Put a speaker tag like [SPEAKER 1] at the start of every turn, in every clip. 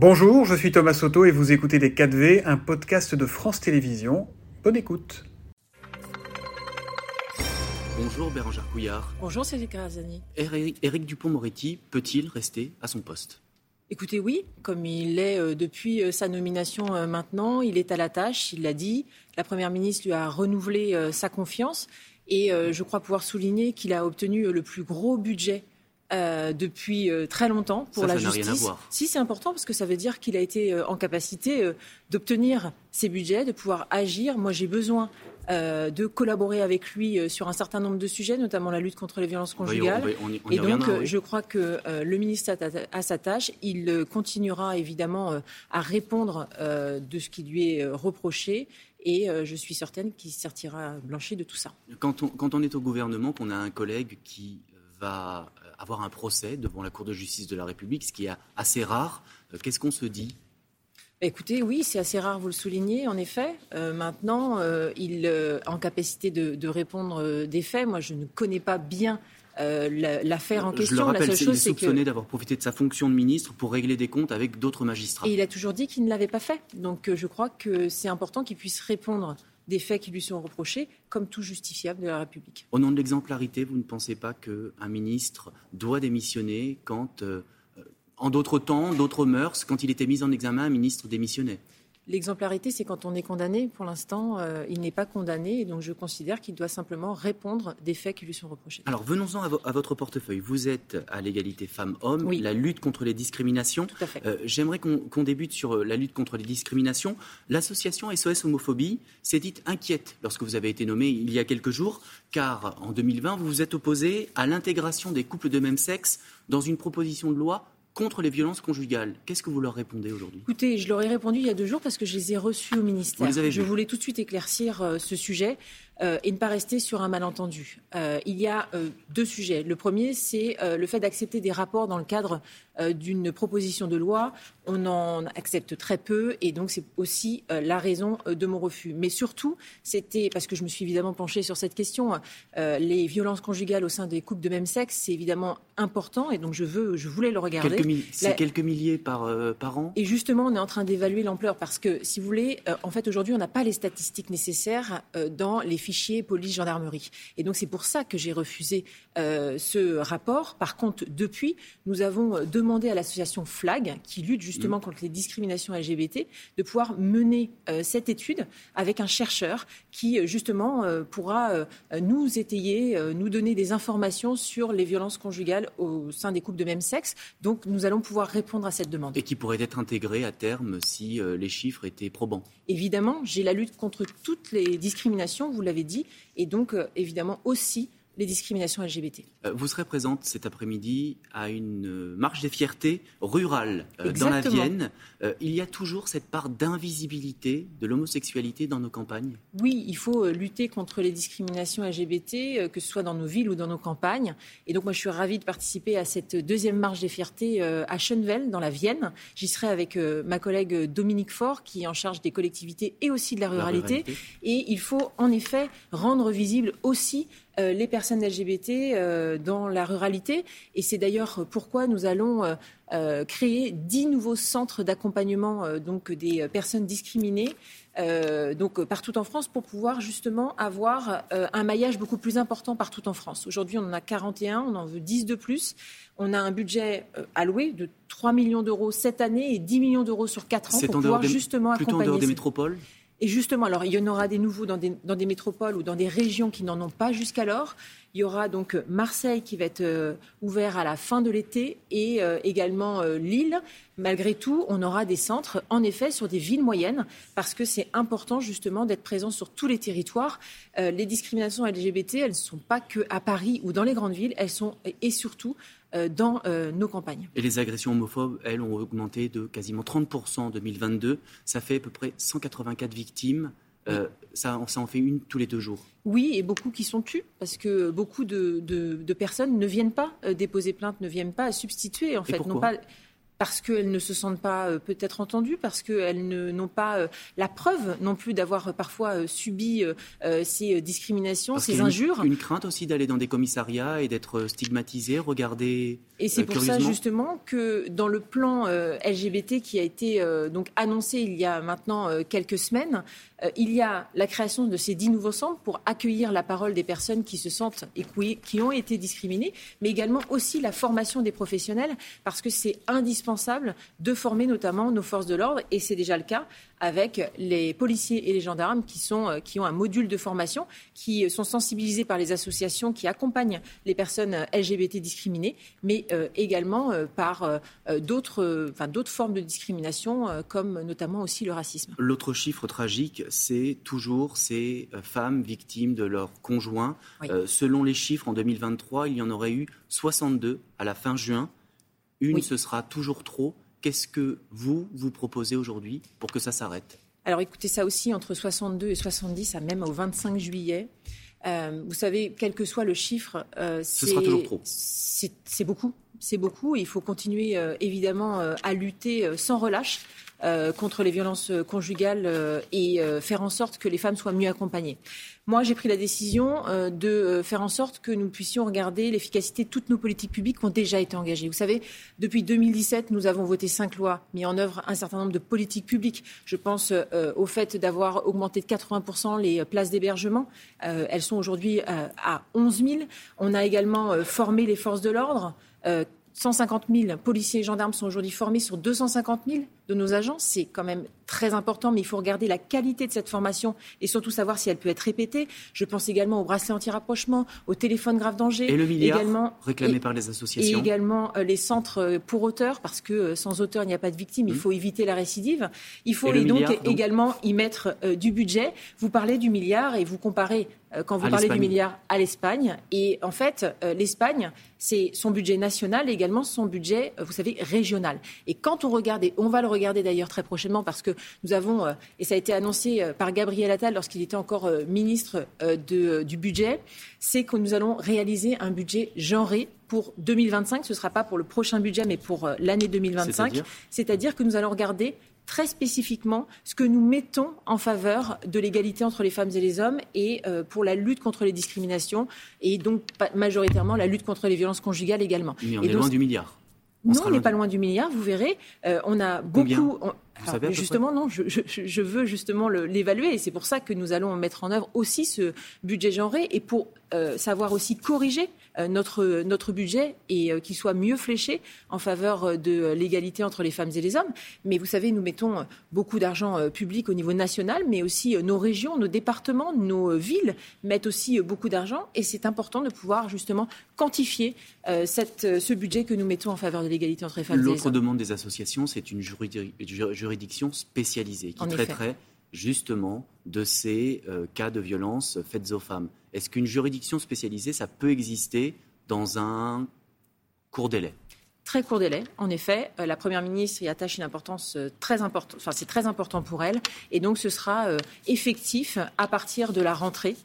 [SPEAKER 1] Bonjour, je suis Thomas Soto et vous écoutez Les 4V, un podcast de France Télévisions. Bonne écoute.
[SPEAKER 2] Bonjour Bérangère Couillard.
[SPEAKER 3] Bonjour Cédric Carazani.
[SPEAKER 2] Éric Dupont-Moretti peut-il rester à son poste?
[SPEAKER 3] Écoutez, oui, comme il l'est euh, depuis euh, sa nomination euh, maintenant, il est à la tâche, il l'a dit. La Première ministre lui a renouvelé sa confiance et je crois pouvoir souligner qu'il a obtenu le plus gros budget depuis très longtemps pour
[SPEAKER 2] ça,
[SPEAKER 3] la
[SPEAKER 2] ça
[SPEAKER 3] justice.
[SPEAKER 2] Rien à voir.
[SPEAKER 3] Si c'est important parce que ça veut dire qu'il a été en capacité d'obtenir ces budgets, de pouvoir agir. Moi, j'ai besoin euh, de collaborer avec lui euh, sur un certain nombre de sujets, notamment la lutte contre les violences conjugales.
[SPEAKER 2] On on on
[SPEAKER 3] et donc,
[SPEAKER 2] oui.
[SPEAKER 3] je crois que euh, le ministre a, sa tâche. Il continuera évidemment à répondre de ce qui lui est reproché. Et je suis certaine qu'il sortira blanchi de tout ça.
[SPEAKER 2] Quand on, quand on est au gouvernement, qu'on a un collègue qui va avoir un procès devant la Cour de justice de la République, ce qui est assez rare, qu'est-ce qu'on se dit?
[SPEAKER 3] Écoutez, oui, c'est assez rare, vous le soulignez, en effet. Euh, maintenant, euh, il euh, en capacité de, de répondre des faits. Moi, je ne connais pas bien l'affaire en question.
[SPEAKER 2] Je le rappelle,
[SPEAKER 3] la seule chose,
[SPEAKER 2] il est soupçonné
[SPEAKER 3] que...
[SPEAKER 2] d'avoir profité de sa fonction de ministre pour régler des comptes avec d'autres magistrats.
[SPEAKER 3] Et il a toujours dit qu'il ne l'avait pas fait. Donc, je crois que c'est important qu'il puisse répondre des faits qui lui sont reprochés, comme tout justifiable de la République.
[SPEAKER 2] Au nom de l'exemplarité, vous ne pensez pas qu'un ministre doit démissionner quand en d'autres temps, d'autres mœurs, quand il était mis en examen, un ministre démissionnait?
[SPEAKER 3] L'exemplarité, c'est quand on est condamné. Pour l'instant, euh, il n'est pas condamné, et donc je considère qu'il doit simplement répondre des faits qui lui sont reprochés.
[SPEAKER 2] Alors venons-en à, vo à, votre portefeuille. Vous êtes à l'égalité femmes-hommes,
[SPEAKER 3] oui.
[SPEAKER 2] la lutte contre les discriminations.
[SPEAKER 3] Tout à fait.
[SPEAKER 2] Euh, J'aimerais qu'on qu débute sur la lutte contre les discriminations. L'association SOS Homophobie s'est dite inquiète lorsque vous avez été nommé il y a quelques jours, car en 2020, vous vous êtes opposé à l'intégration des couples de même sexe dans une proposition de loi contre les violences conjugales. Qu'est-ce que vous leur répondez aujourd'hui?
[SPEAKER 3] Écoutez, je leur ai répondu il y a deux jours parce que je les ai reçus au ministère.
[SPEAKER 2] Vous les avez
[SPEAKER 3] je voulais tout de suite éclaircir euh, ce sujet euh, et ne pas rester sur un malentendu. Euh, il y a deux sujets. Le premier, c'est le fait d'accepter des rapports dans le cadre d'une proposition de loi. On en accepte très peu et donc c'est aussi la raison de mon refus. Mais surtout, c'était parce que je me suis évidemment penchée sur cette question. les violences conjugales au sein des couples de même sexe, c'est évidemment important et donc je veux, je voulais le regarder.
[SPEAKER 2] Quelques c'est la... quelques milliers par, euh, par an?
[SPEAKER 3] Et justement, on est en train d'évaluer l'ampleur parce que, si vous voulez, euh, en fait, aujourd'hui, on n'a pas les statistiques nécessaires euh, dans les fichiers police-gendarmerie. Et donc, c'est pour ça que j'ai refusé ce rapport. Par contre, depuis, nous avons demandé à l'association FLAG, qui lutte justement mmh. contre les discriminations LGBT, de pouvoir mener cette étude avec un chercheur qui, justement, pourra nous étayer, nous donner des informations sur les violences conjugales au sein des couples de même sexe. Donc, nous allons pouvoir répondre à cette demande.
[SPEAKER 2] Et qui pourrait être intégré à terme si euh, les chiffres étaient probants.
[SPEAKER 3] Évidemment, j'ai la lutte contre toutes les discriminations, vous l'avez dit, et donc euh, évidemment aussi les discriminations LGBT.
[SPEAKER 2] Euh, vous serez présente cet après-midi à une euh, marche des fiertés rurale euh, dans la Vienne. Il y a toujours cette part d'invisibilité de l'homosexualité dans nos campagnes?
[SPEAKER 3] Oui, il faut lutter contre les discriminations LGBT, que ce soit dans nos villes ou dans nos campagnes. Et donc moi, je suis ravie de participer à cette deuxième marche des fiertés à Schönwell, dans la Vienne. J'y serai avec ma collègue Dominique Faure, qui est en charge des collectivités et aussi de la ruralité.
[SPEAKER 2] La ruralité.
[SPEAKER 3] Et il faut en effet rendre visible aussi euh, les personnes LGBT euh, dans la ruralité. Et c'est d'ailleurs pourquoi nous allons euh, créer dix nouveaux centres d'accompagnement donc des personnes discriminées. donc partout en France pour pouvoir justement avoir un maillage beaucoup plus important partout en France. Aujourd'hui, on en a 41, on en veut 10 de plus. On a un budget alloué de 3 millions d'euros cette année et 10 millions d'euros sur 4 ans pour pouvoir
[SPEAKER 2] des,
[SPEAKER 3] justement
[SPEAKER 2] plutôt
[SPEAKER 3] accompagner
[SPEAKER 2] en dehors des
[SPEAKER 3] ces-
[SPEAKER 2] métropoles?
[SPEAKER 3] Et justement, alors il y en aura des nouveaux dans des, métropoles ou dans des régions qui n'en ont pas jusqu'alors. Il y aura donc euh, Marseille qui va être euh, ouvert à la fin de l'été et euh, également Lille. Malgré tout, on aura des centres, en effet, sur des villes moyennes, parce que c'est important justement d'être présent sur tous les territoires. Les discriminations LGBT, elles ne sont pas que à Paris ou dans les grandes villes, elles sont et surtout dans euh, nos campagnes.
[SPEAKER 2] Et les agressions homophobes, elles, ont augmenté de quasiment 30% en 2022. Ça fait à peu près 184 victimes. Euh, ça, ça en fait une tous les deux jours.
[SPEAKER 3] Oui, et beaucoup qui sont tues, parce que beaucoup de, de- de personnes ne viennent pas euh, déposer plainte, ne viennent pas substituer, en
[SPEAKER 2] Et
[SPEAKER 3] fait, non pas parce qu'elles ne se sentent pas euh, peut-être entendues, parce qu'elles n'ont pas euh, la preuve non plus d'avoir parfois subi ces discriminations, ces injures.
[SPEAKER 2] Une, une crainte aussi d'aller dans des commissariats et d'être stigmatisé, regardé.
[SPEAKER 3] Et c'est pour ça justement que dans le plan LGBT qui a été donc annoncé il y a maintenant quelques semaines, il y a la création de ces dix nouveaux centres pour accueillir la parole des personnes qui se sentent et qui ont été discriminées, mais également aussi la formation des professionnels, parce que c'est indispensable de former notamment nos forces de l'ordre, et c'est déjà le cas avec les policiers et les gendarmes qui, sont, euh, qui ont un module de formation, qui sont sensibilisés par les associations qui accompagnent les personnes LGBT discriminées, mais euh, également euh, par d'autres enfin, formes de discrimination, comme notamment aussi le racisme.
[SPEAKER 2] L'autre chiffre tragique, c'est toujours ces femmes victimes de leurs conjoints. selon les chiffres, en 2023, il y en aurait eu 62 à la fin juin. Une, ce sera toujours trop. Qu'est-ce que vous, vous proposez aujourd'hui pour que ça s'arrête?
[SPEAKER 3] Alors écoutez, ça aussi, entre 62 et 70, à même au 25 juillet. Euh, vous savez, quel que soit le chiffre,
[SPEAKER 2] euh, ce sera toujours trop.
[SPEAKER 3] C'est beaucoup. Il faut continuer euh, évidemment à lutter sans relâche. Euh, contre les violences conjugales euh, et euh, faire en sorte que les femmes soient mieux accompagnées. Moi, j'ai pris la décision de faire en sorte que nous puissions regarder l'efficacité de toutes nos politiques publiques qui ont déjà été engagées. Vous savez, depuis 2017, nous avons voté cinq lois, mis en œuvre un certain nombre de politiques publiques. Je pense au fait d'avoir augmenté de 80% les places d'hébergement. elles sont aujourd'hui à 11 000. On a également formé les forces de l'ordre. 150 000 policiers et gendarmes sont aujourd'hui formés sur 250 000 de nos agents. C'est quand même très important, mais il faut regarder la qualité de cette formation et surtout savoir si elle peut être répétée. Je pense également au bracelet anti-rapprochement, au téléphone grave danger.
[SPEAKER 2] Et le milliard également, réclamé par les associations.
[SPEAKER 3] Et également euh, les centres euh, pour auteurs, parce que euh, sans auteur, il n'y a pas de victime. Il mmh. faut éviter la récidive. Il faut donc, également y mettre du budget. Vous parlez du milliard et vous comparez quand vous parlez du milliard à l'Espagne. Et en fait, l'Espagne, c'est son budget national et également son budget, vous savez, régional. Et quand on regarde, et on va le regarder d'ailleurs très prochainement parce que nous avons, euh, et ça a été annoncé euh, par Gabriel Attal lorsqu'il était encore euh, ministre du budget, c'est que nous allons réaliser un budget genré pour 2025. Ce ne sera pas pour le prochain budget, mais pour l'année 2025. C'est-à-dire? Que nous allons regarder très spécifiquement ce que nous mettons en faveur de l'égalité entre les femmes et les hommes et pour la lutte contre les discriminations et donc majoritairement la lutte contre les violences conjugales également.
[SPEAKER 2] Mais on est loin du milliard.
[SPEAKER 3] non, on n'est pas loin du milliard, vous verrez. on a beaucoup. Justement, non, je, veux justement l'évaluer et c'est pour ça que nous allons mettre en œuvre aussi ce budget genré et pour euh, savoir aussi corriger euh, notre, notre budget et euh, qu'il soit mieux fléché en faveur de l'égalité entre les femmes et les hommes. Mais vous savez, nous mettons beaucoup d'argent public au niveau national, mais aussi nos régions, nos départements, nos villes mettent aussi beaucoup d'argent et c'est important de pouvoir justement quantifier cette, ce budget que nous mettons en faveur de l'égalité entre les femmes et les hommes.
[SPEAKER 2] L'autre demande des associations, c'est une juridiction spécialisée qui traiterait justement de ces euh, cas de violence faites aux femmes. Est-ce qu'une juridiction spécialisée, ça peut exister dans un court délai?
[SPEAKER 3] Très court délai, en effet. Euh, la Première ministre y attache une importance euh, très importante, enfin c'est très important pour elle. Et donc ce sera effectif à partir de la rentrée.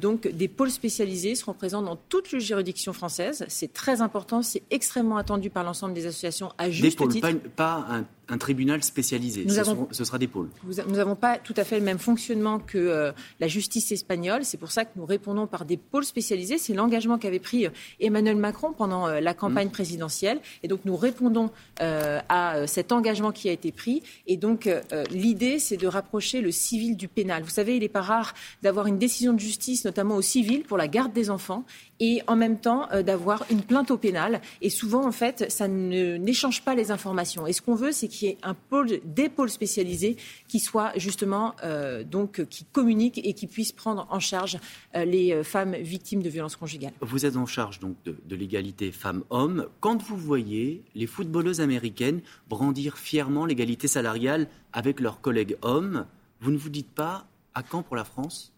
[SPEAKER 3] donc des pôles spécialisés seront présents dans toutes les juridictions françaises. C'est très important, c'est extrêmement attendu par l'ensemble des associations à juste
[SPEAKER 2] des pôles,
[SPEAKER 3] titre.
[SPEAKER 2] Pas, un un tribunal spécialisé. ce, sera des pôles.
[SPEAKER 3] Nous n'avons pas tout à fait le même fonctionnement que euh, la justice espagnole. C'est pour ça que nous répondons par des pôles spécialisés. C'est l'engagement qu'avait pris euh, Emmanuel Macron pendant euh, la campagne mmh. présidentielle. Et donc nous répondons à cet engagement qui a été pris. Et donc l'idée, c'est de rapprocher le civil du pénal. Vous savez, il n'est pas rare d'avoir une décision de justice, notamment au civil, pour la garde des enfants et en même temps d'avoir une plainte au pénal. Et souvent, en fait, ça n'échange pas les informations. Et ce qu'on veut, c'est qu'il y ait un pôle, des pôles spécialisés qui soient justement euh, donc qui communiquent et qui puissent prendre en charge euh, les euh, femmes victimes de violences conjugales.
[SPEAKER 2] Vous êtes en charge donc de, de l'égalité femmes-hommes. Quand vous voyez les footballeuses américaines brandir fièrement l'égalité salariale avec leurs collègues hommes, vous ne vous dites pas à quand pour la France?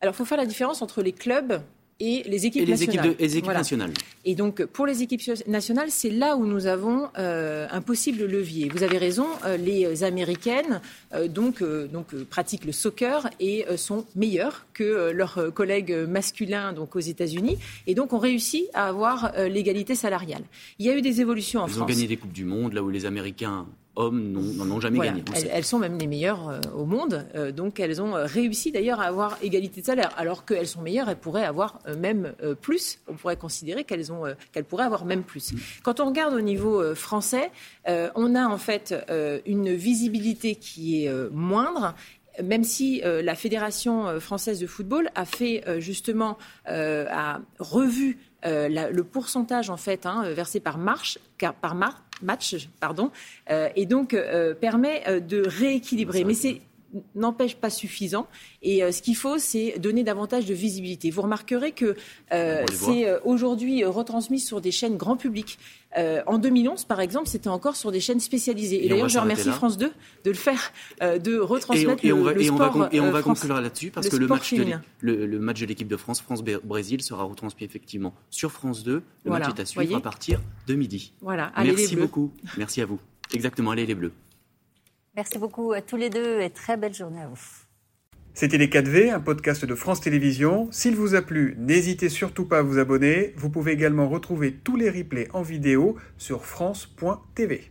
[SPEAKER 3] Alors, il faut faire la différence entre les clubs et les équipes
[SPEAKER 2] et les
[SPEAKER 3] nationales.
[SPEAKER 2] Équipes, de, les équipes nationales.
[SPEAKER 3] Et donc, pour les équipes nationales, c'est là où nous avons euh, un possible levier. Vous avez raison, euh, les Américaines euh, donc, donc, pratiquent le soccer et sont meilleures que leurs collègues masculins donc, aux États-Unis. Et donc, ont réussi à avoir l'égalité salariale. Il y a eu des évolutions en
[SPEAKER 2] France.
[SPEAKER 3] Ils ont
[SPEAKER 2] gagné des Coupes du Monde, là où les Américains hommes n'en ont jamais gagné.
[SPEAKER 3] Elles, sont même les meilleures euh, au monde, euh, donc elles ont euh, réussi d'ailleurs à avoir égalité de salaire, alors qu'elles sont meilleures, elles pourraient avoir même plus. On pourrait considérer qu'elles ont, qu'elles pourraient avoir même plus. Mm. Quand on regarde au niveau français, on a en fait une visibilité qui est moindre même si la Fédération française de football a fait justement a revu le pourcentage en fait hein, versé par marche, car, par marche match, pardon, euh, et donc euh, permet euh, de rééquilibrer. Mais c'est n'empêche pas suffisant. Et ce qu'il faut, c'est donner davantage de visibilité. Vous remarquerez que c'est aujourd'hui retransmis sur des chaînes grand public. en 2011, par exemple, c'était encore sur des chaînes spécialisées. Et, d'ailleurs, je remercie France 2 de le faire, de retransmettre
[SPEAKER 2] et on,
[SPEAKER 3] le,
[SPEAKER 2] et
[SPEAKER 3] on
[SPEAKER 2] va, et on va conclure là-dessus parce
[SPEAKER 3] que
[SPEAKER 2] le match, de, le, match de l'équipe de France, France-Brésil, sera retransmis effectivement sur France 2. Le match est à suivre à partir de midi.
[SPEAKER 3] Voilà, allez
[SPEAKER 2] Merci
[SPEAKER 3] les bleus.
[SPEAKER 2] beaucoup. Merci à vous. Exactement, allez les Bleus.
[SPEAKER 4] Merci beaucoup à tous les deux et très belle journée à vous.
[SPEAKER 1] C'était Les 4V, un podcast de France Télévisions. S'il vous a plu, n'hésitez surtout pas à vous abonner. Vous pouvez également retrouver tous les replays en vidéo sur France.tv.